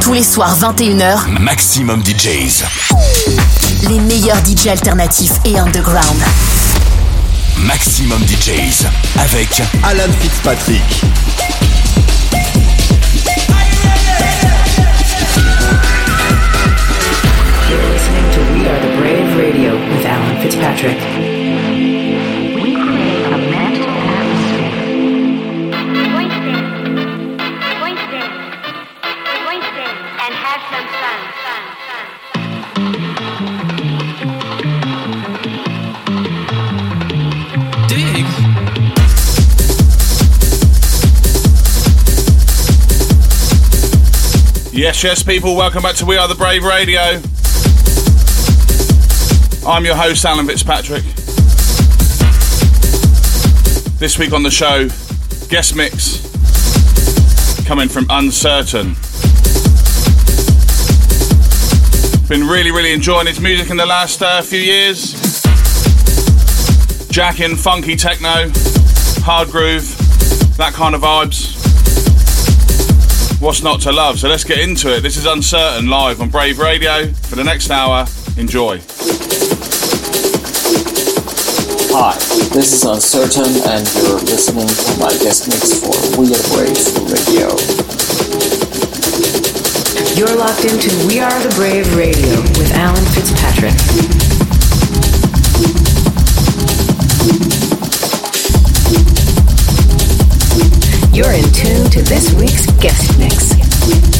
Tous les soirs 21h, Maximum DJs. Les meilleurs DJs alternatifs et underground. Maximum DJs avec Alan Fitzpatrick. You're listening to We Are the Brave Radio with Alan Fitzpatrick. Yes, yes, people, welcome back to We Are the Brave Radio. I'm your host, Alan Fitzpatrick. This week on the show, guest mix coming from Uncertain. Been really, really enjoying his music in the last uh, few years. Jacking, funky techno, hard groove, that kind of vibes. What's not to love? So let's get into it. This is Uncertain live on Brave Radio for the next hour. Enjoy. Hi, this is Uncertain, and you're listening to my guest mix for We Are Brave Radio. You're locked into We Are the Brave Radio with Alan Fitzpatrick. You're in tune to this week's guest mix.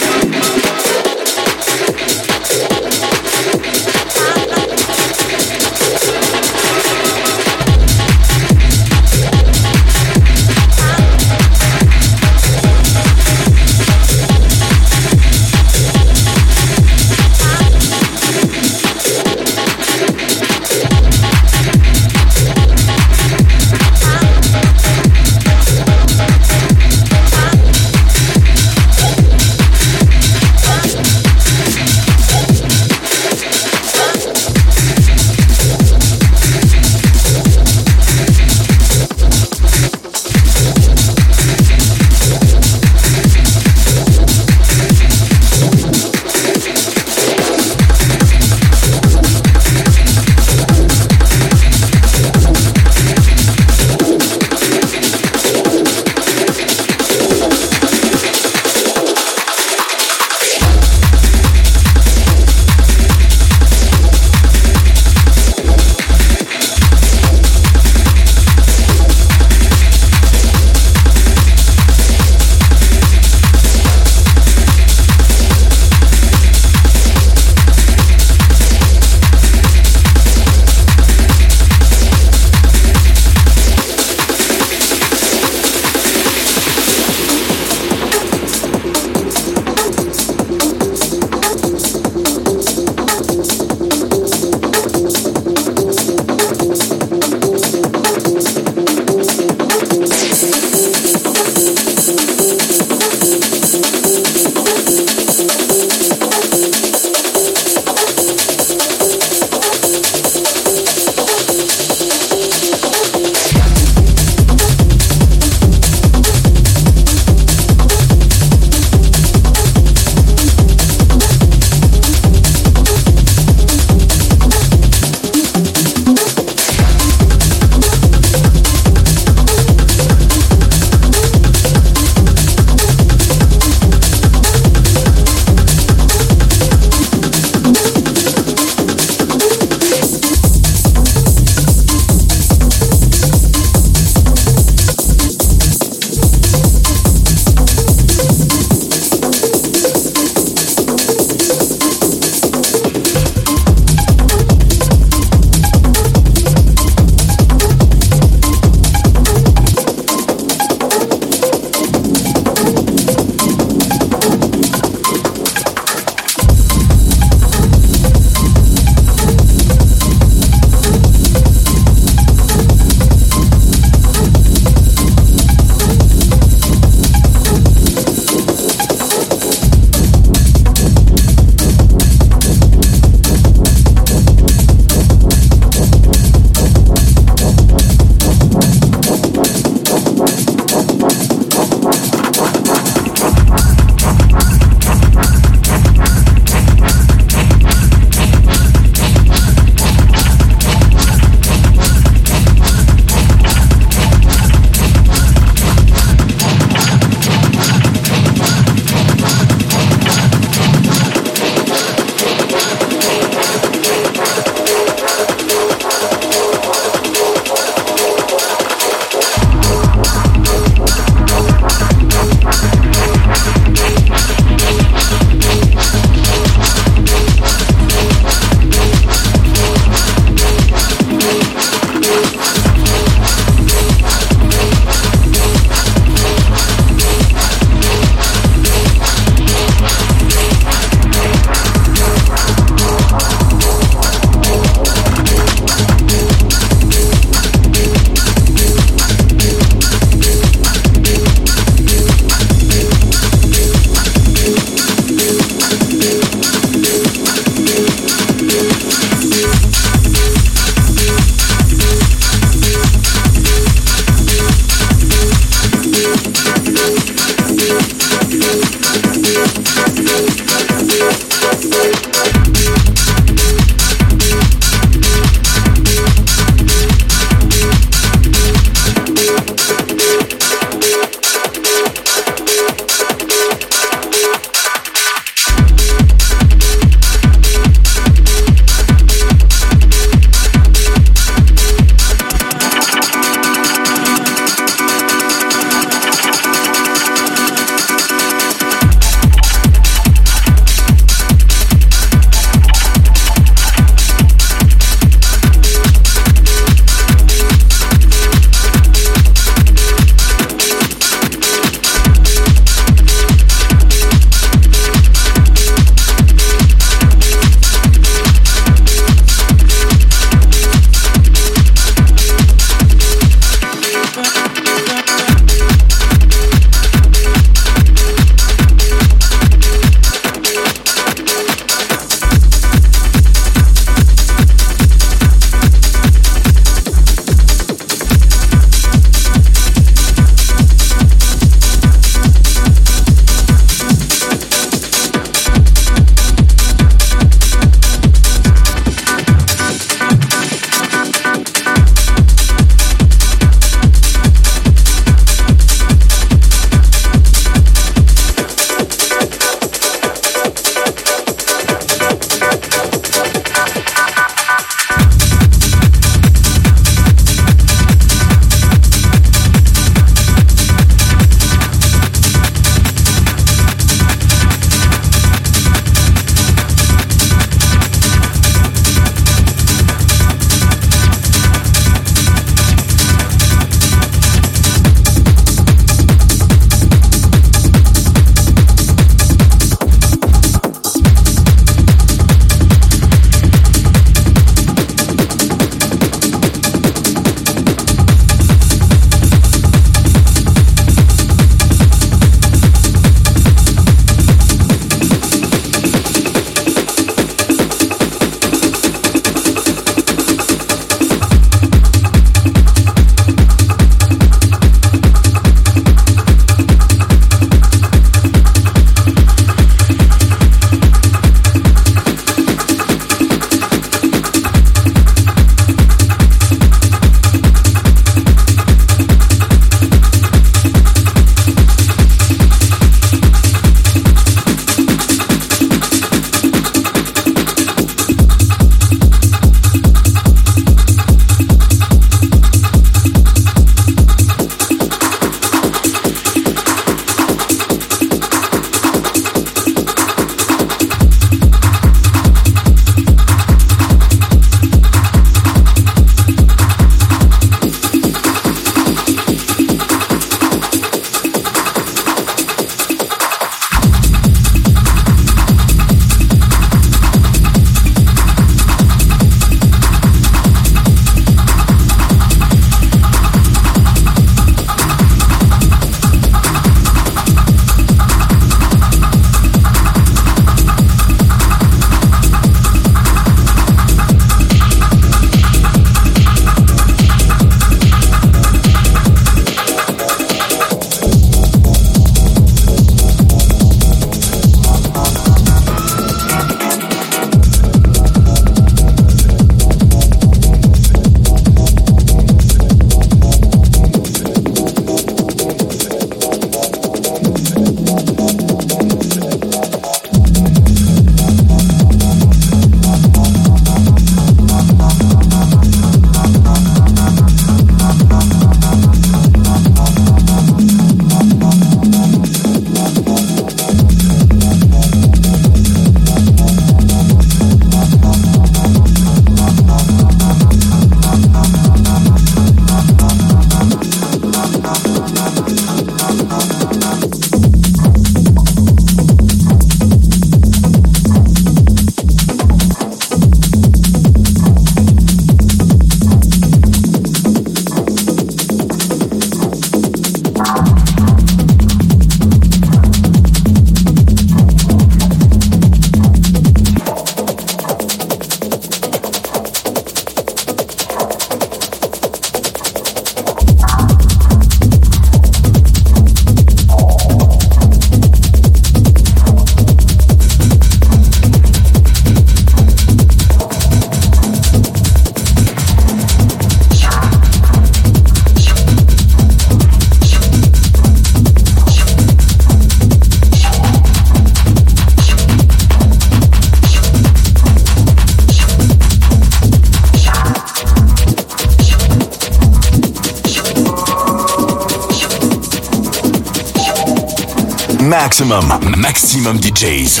Maximum, maximum DJs.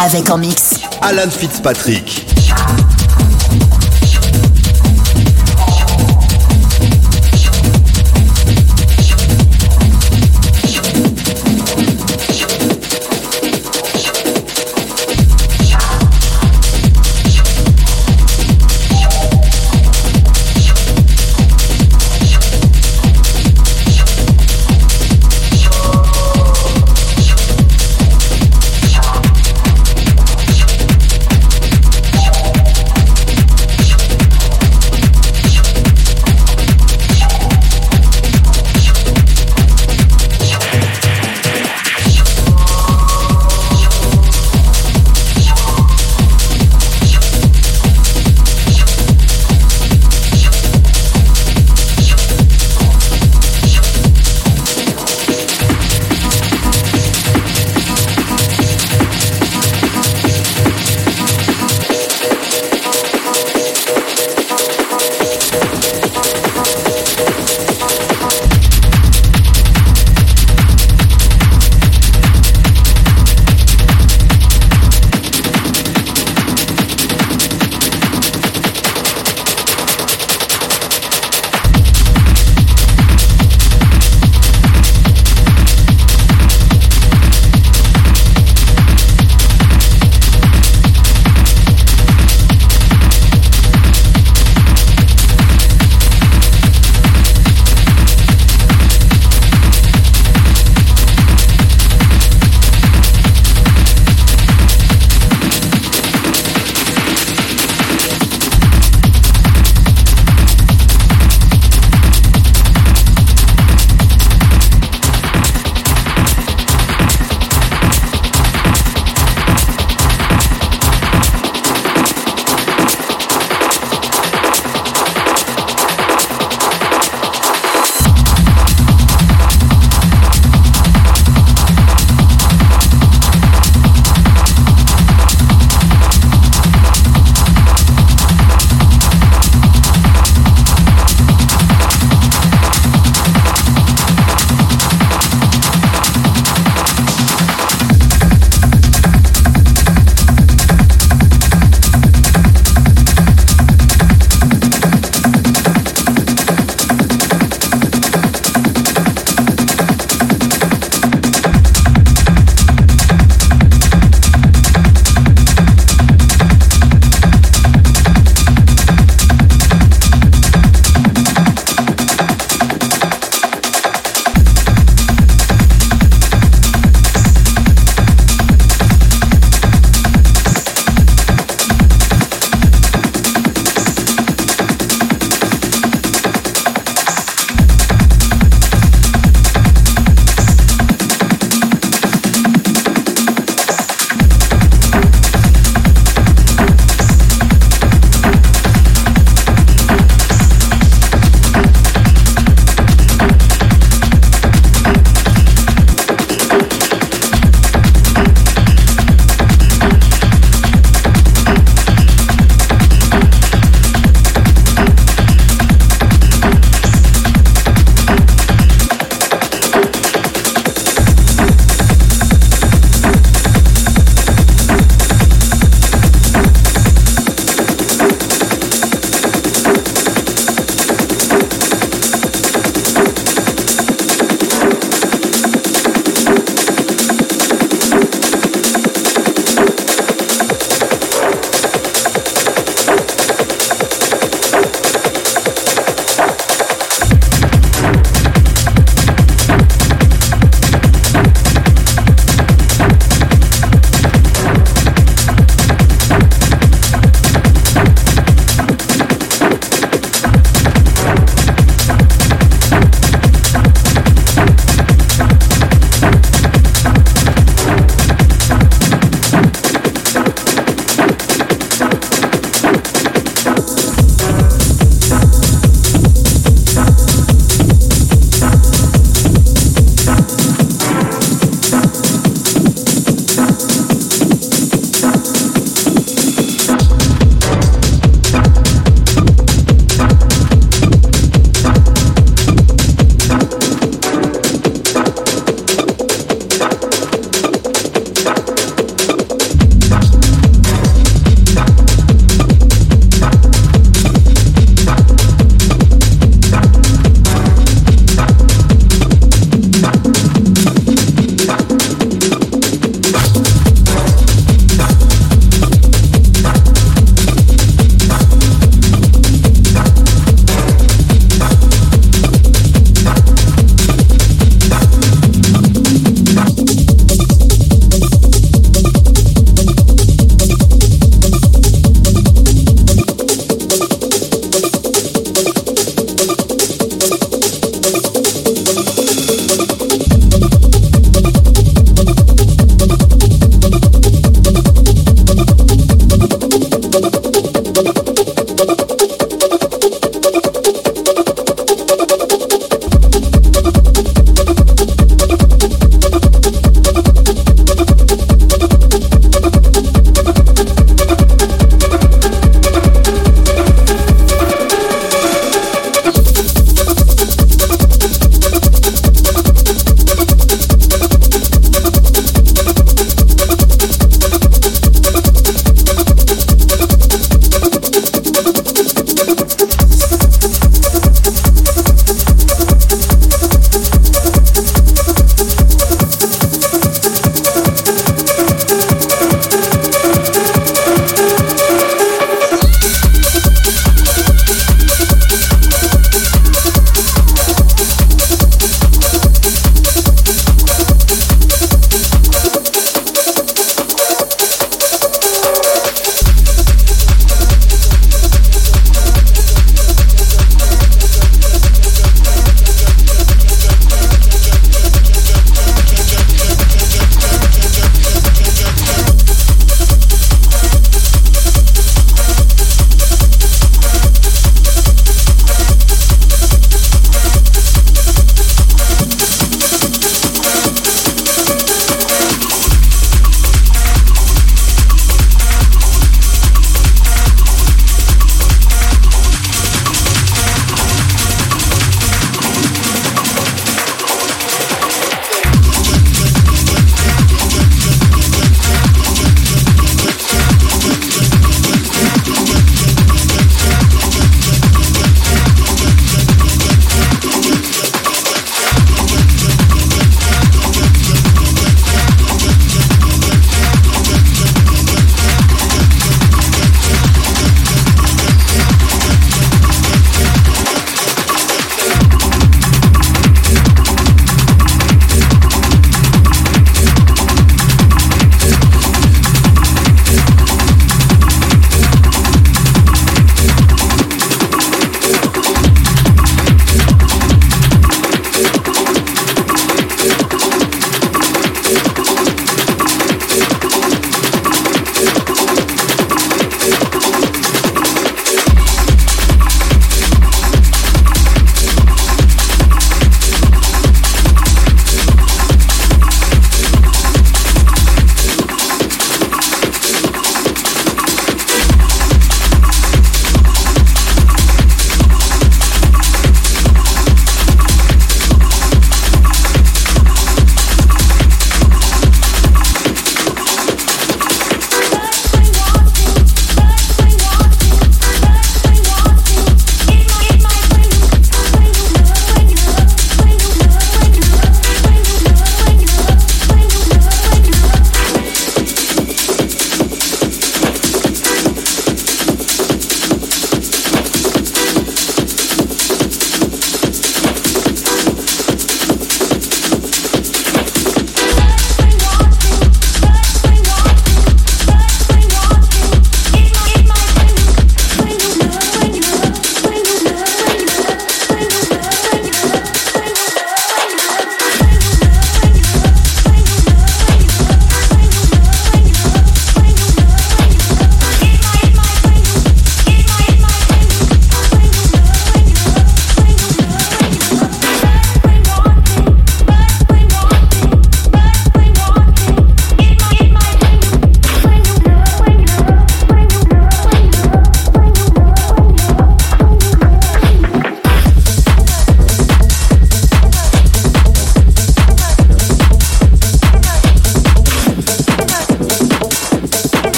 Avec en mix. Alan Fitzpatrick.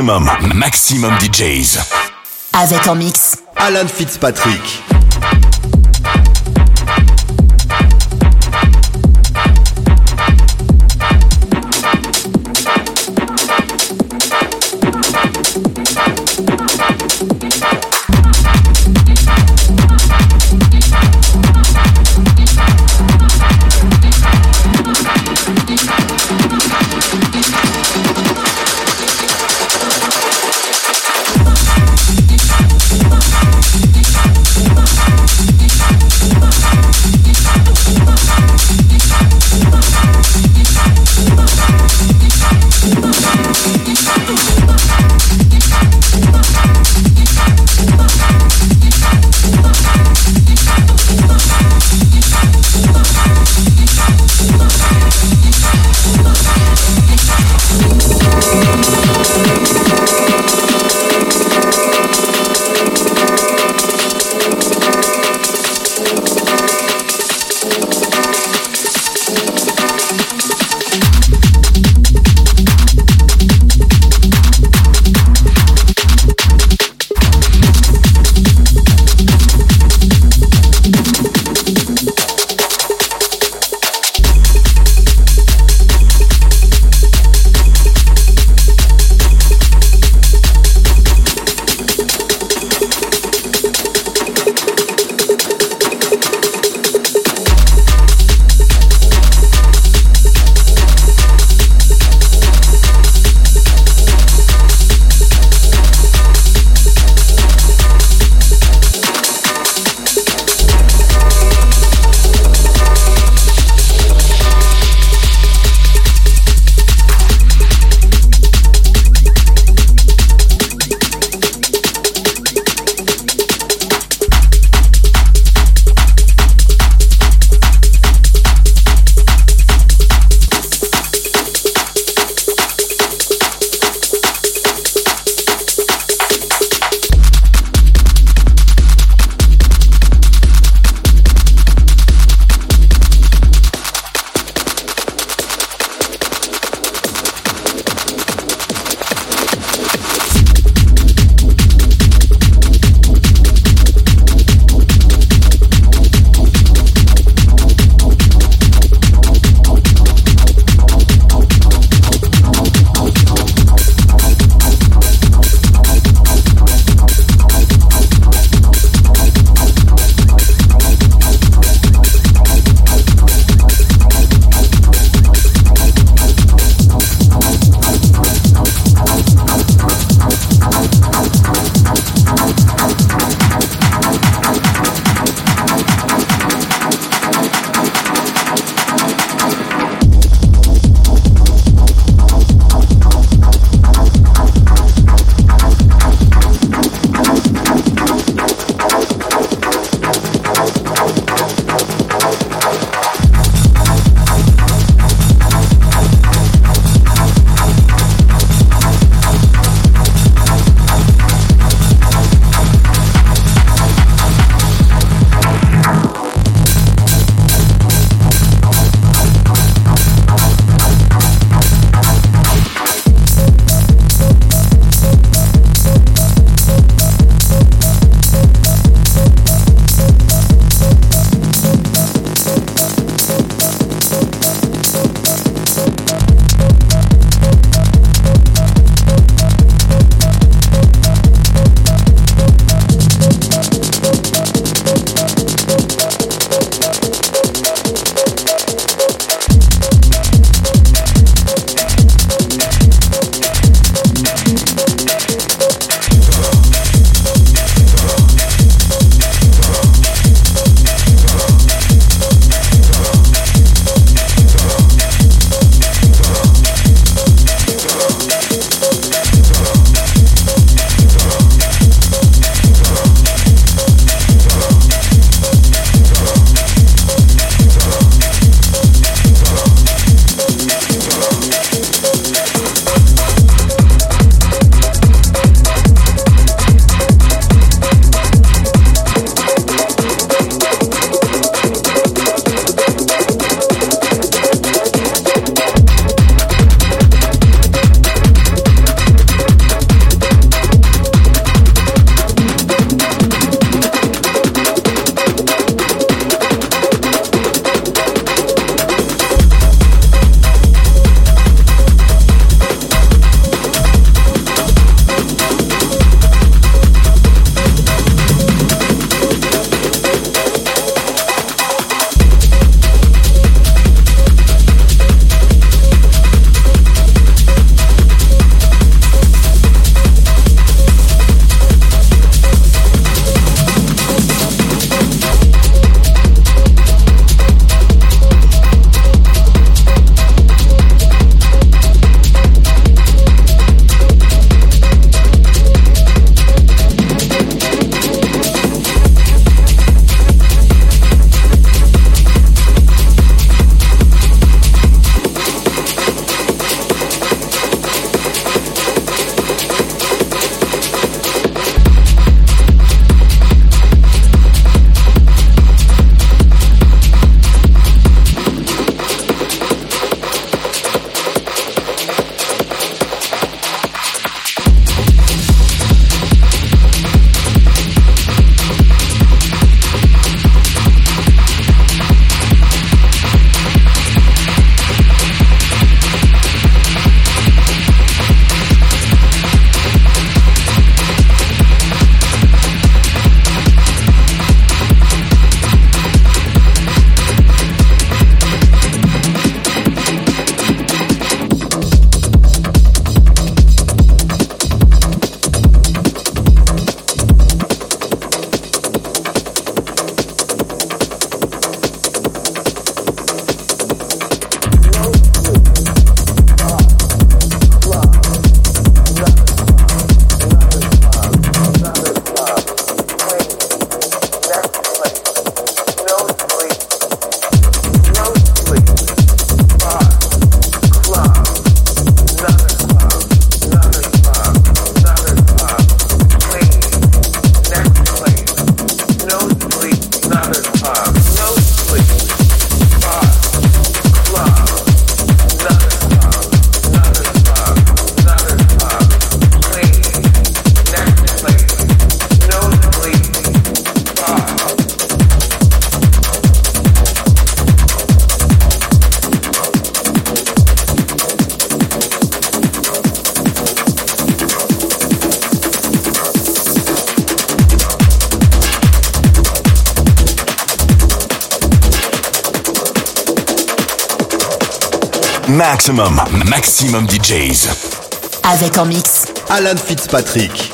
Maximum, maximum DJs. Avec en mix. Alan Fitzpatrick. Maximum, maximum DJs. Avec en mix. Alan Fitzpatrick.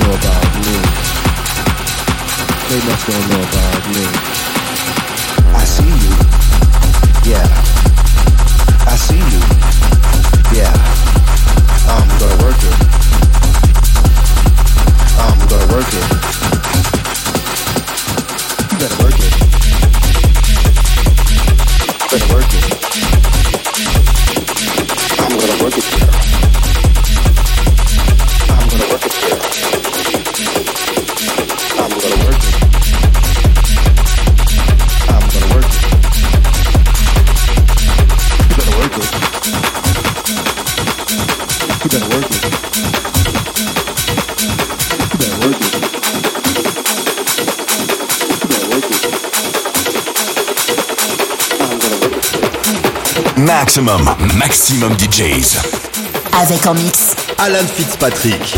Me. They must don't know about me. I see you. Yeah. I see you. Yeah. I'm gonna work it. I'm gonna work it. You better work it. You better work it. Maximum, maximum DJs. Avec en mix Alan Fitzpatrick.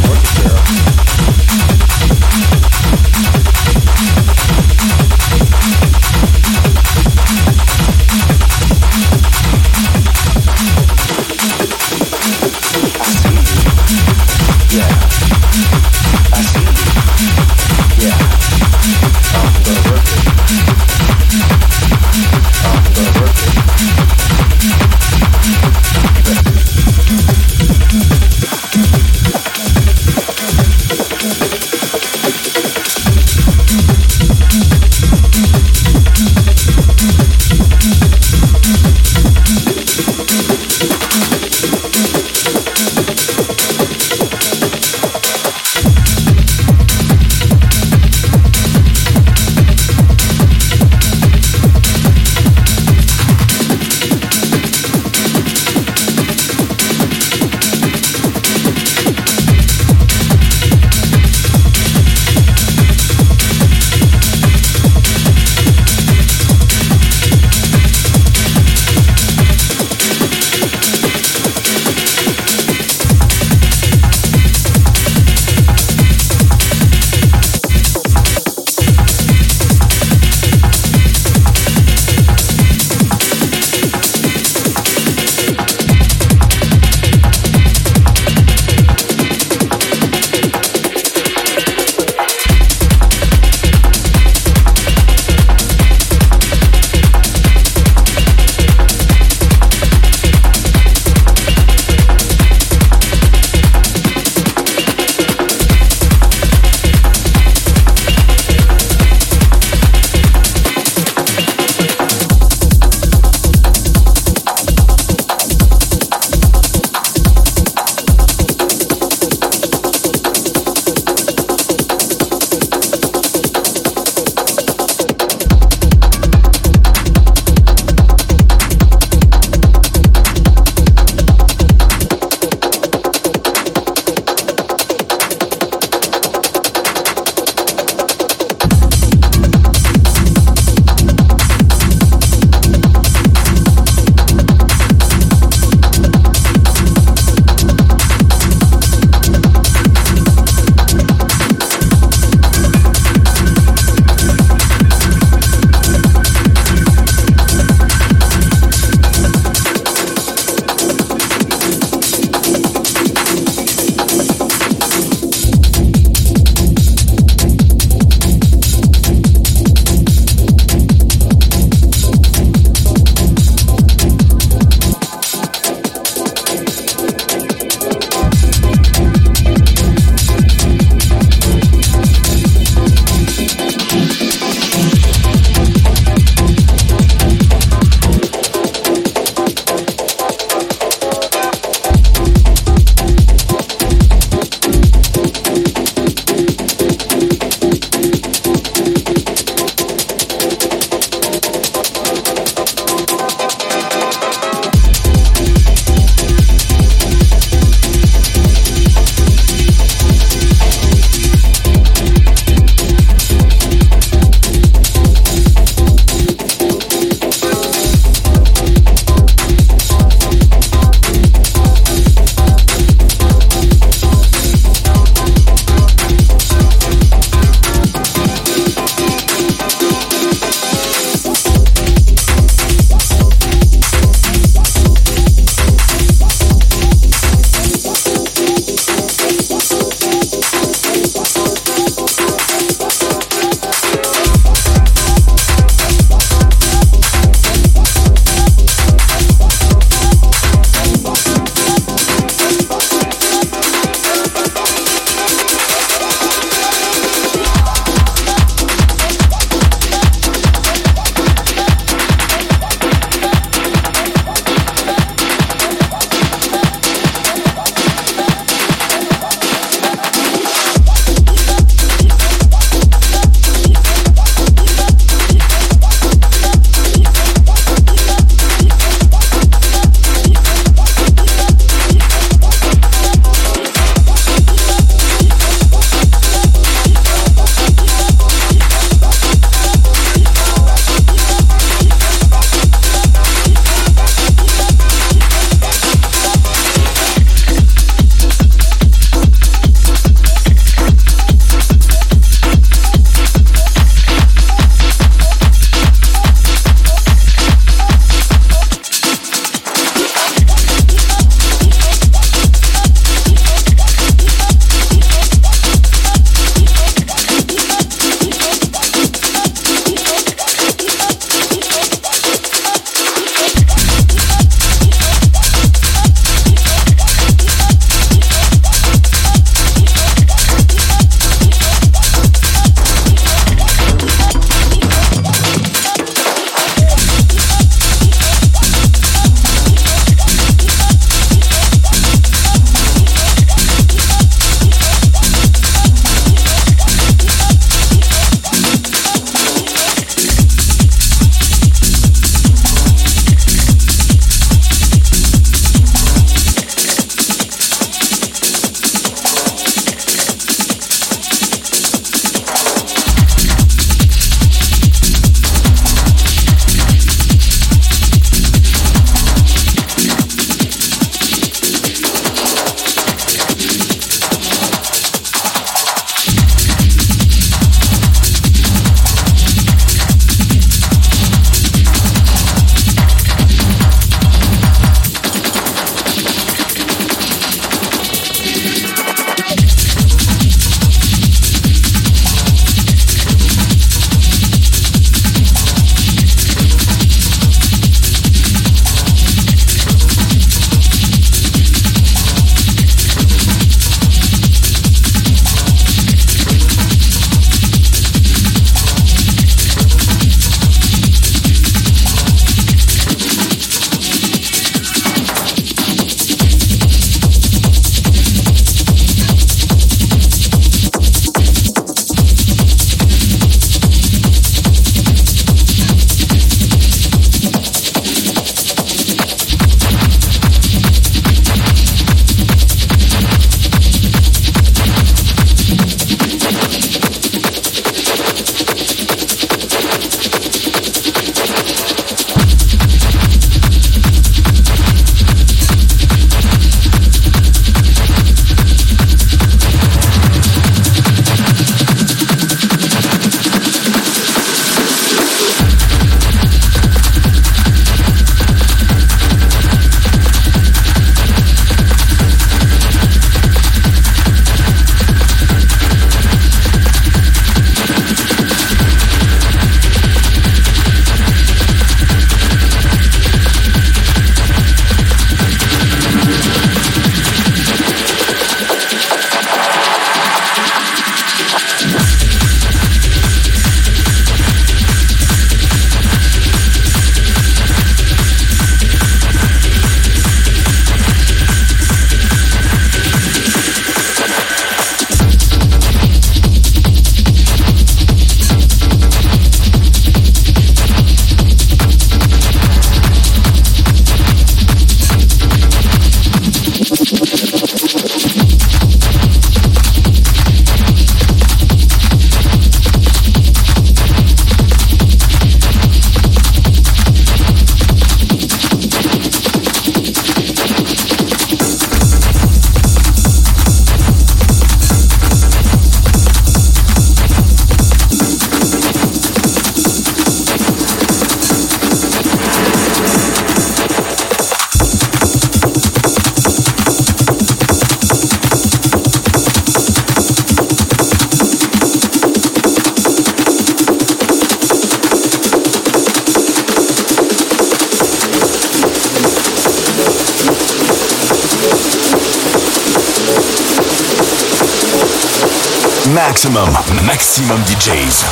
Maximum, maximum DJs.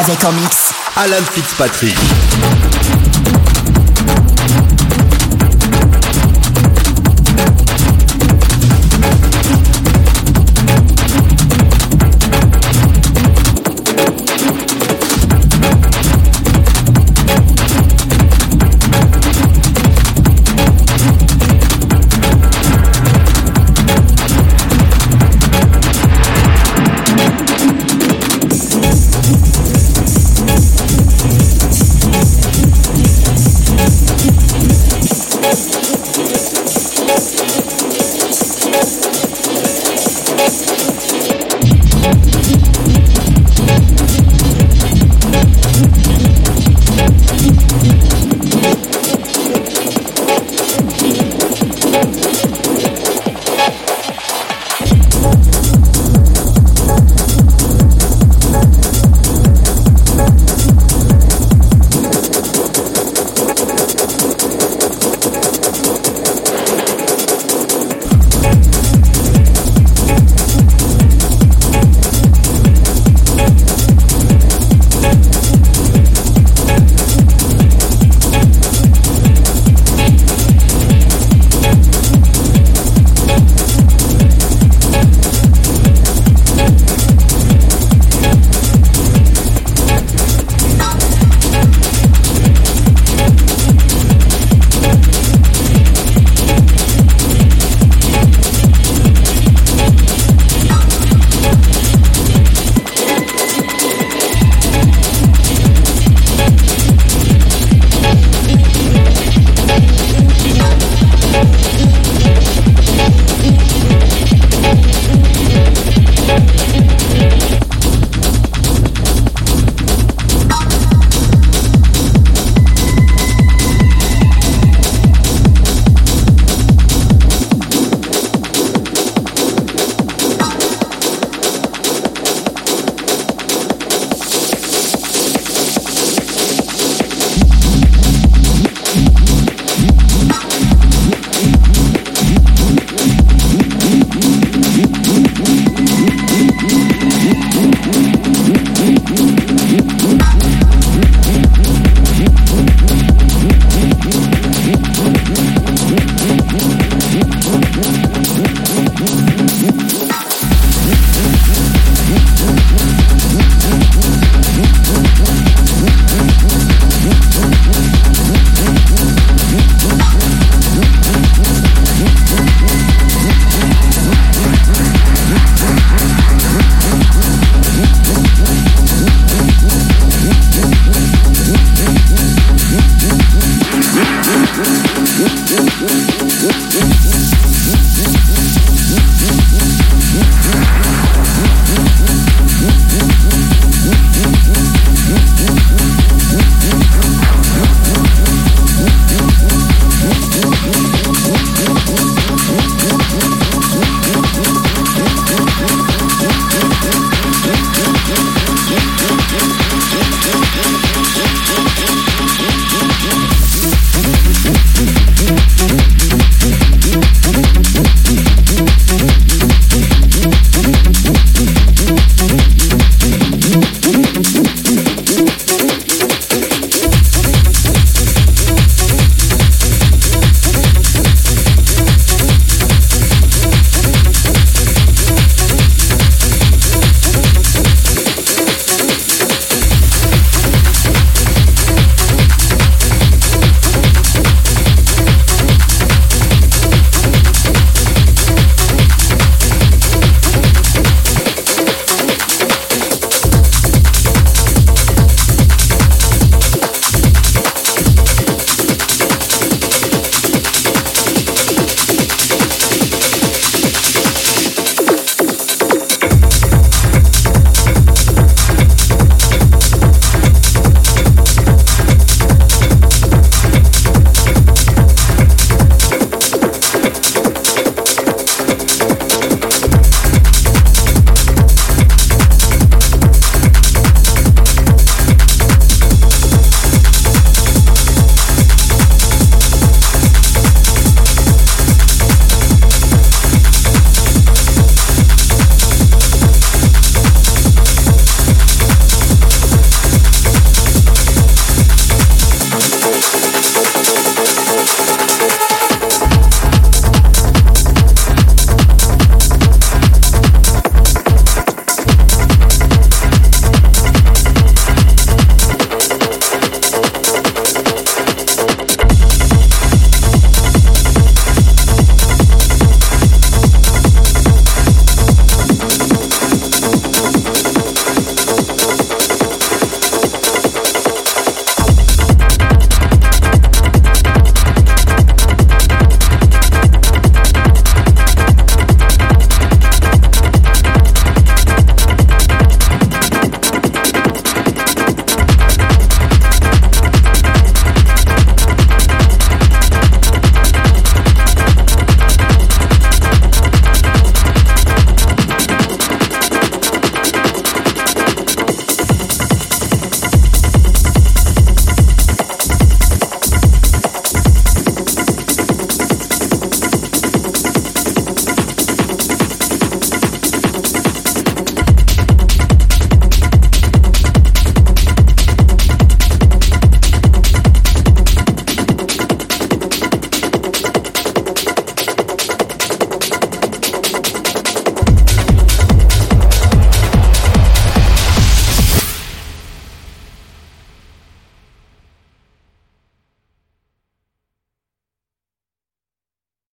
Avec en mix. Alan Fitzpatrick.